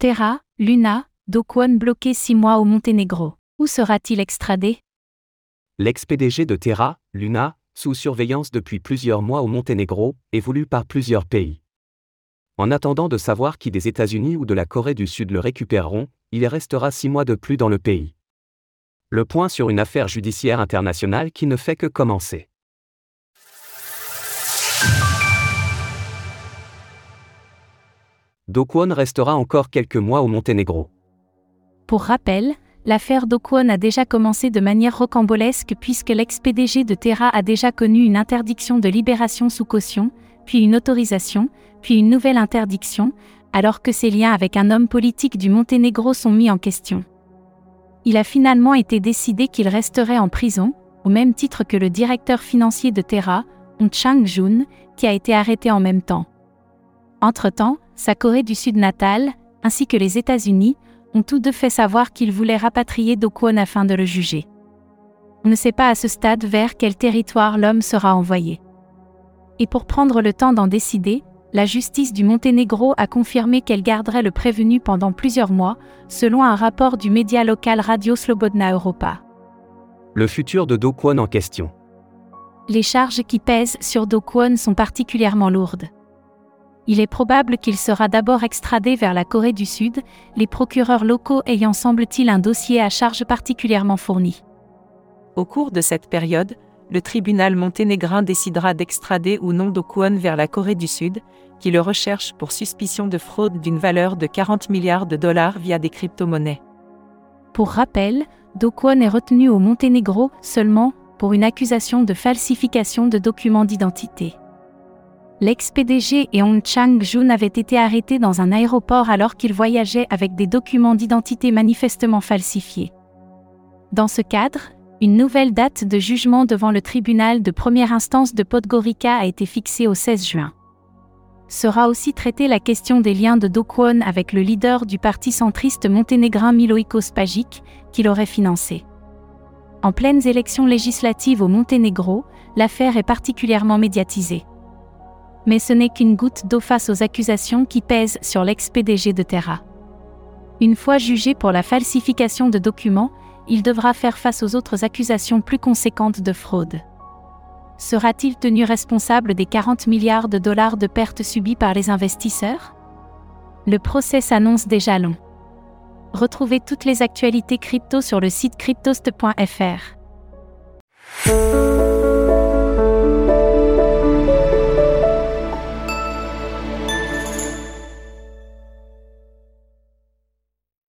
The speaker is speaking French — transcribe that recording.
Terra, Luna, Do Kwon bloqué six mois au Monténégro. Où sera-t-il extradé? L'ex-PDG de Terra, Luna, sous surveillance depuis plusieurs mois au Monténégro, est voulu par plusieurs pays. En attendant de savoir qui des États-Unis ou de la Corée du Sud le récupéreront, il restera six mois de plus dans le pays. Le point sur une affaire judiciaire internationale qui ne fait que commencer. Do Kwon restera encore quelques mois au Monténégro. Pour rappel, l'affaire Do Kwon a déjà commencé de manière rocambolesque puisque l'ex-PDG de Terra a déjà connu une interdiction de libération sous caution, puis une autorisation, puis une nouvelle interdiction, alors que ses liens avec un homme politique du Monténégro sont mis en question. Il a finalement été décidé qu'il resterait en prison, au même titre que le directeur financier de Terra, Hong Chang-jun, qui a été arrêté en même temps. Entre-temps, sa Corée du Sud natale, ainsi que les États-Unis, ont tous deux fait savoir qu'ils voulaient rapatrier Do Kwon afin de le juger. On ne sait pas à ce stade vers quel territoire l'homme sera envoyé. Et pour prendre le temps d'en décider, la justice du Monténégro a confirmé qu'elle garderait le prévenu pendant plusieurs mois, selon un rapport du média local Radio Slobodna Europa. Le futur de Do Kwon en question. Les charges qui pèsent sur Do Kwon sont particulièrement lourdes il est probable qu'il sera d'abord extradé vers la Corée du Sud, les procureurs locaux ayant semble-t-il un dossier à charge particulièrement fourni. Au cours de cette période, le tribunal monténégrin décidera d'extrader ou non Do Kwon vers la Corée du Sud, qui le recherche pour suspicion de fraude d'une valeur de 40 milliards de dollars via des crypto-monnaies. Pour rappel, Do Kwon est retenu au Monténégro seulement pour une accusation de falsification de documents d'identité l'ex-PDG et Hong Chang-jun avaient été arrêtés dans un aéroport alors qu'ils voyageaient avec des documents d'identité manifestement falsifiés. Dans ce cadre, une nouvelle date de jugement devant le tribunal de première instance de Podgorica a été fixée au 16 juin. Sera aussi traitée la question des liens de Do Kwon avec le leader du parti centriste monténégrin Miloiko Spajic, qui l'aurait financé. En pleines élections législatives au Monténégro, l'affaire est particulièrement médiatisée mais ce n'est qu'une goutte d'eau face aux accusations qui pèsent sur l'ex-PDG de Terra. Une fois jugé pour la falsification de documents, il devra faire face aux autres accusations plus conséquentes de fraude. Sera-t-il tenu responsable des 40 milliards de dollars de pertes subies par les investisseurs? Le procès s'annonce déjà long. Retrouvez toutes les actualités crypto sur le site cryptost.fr.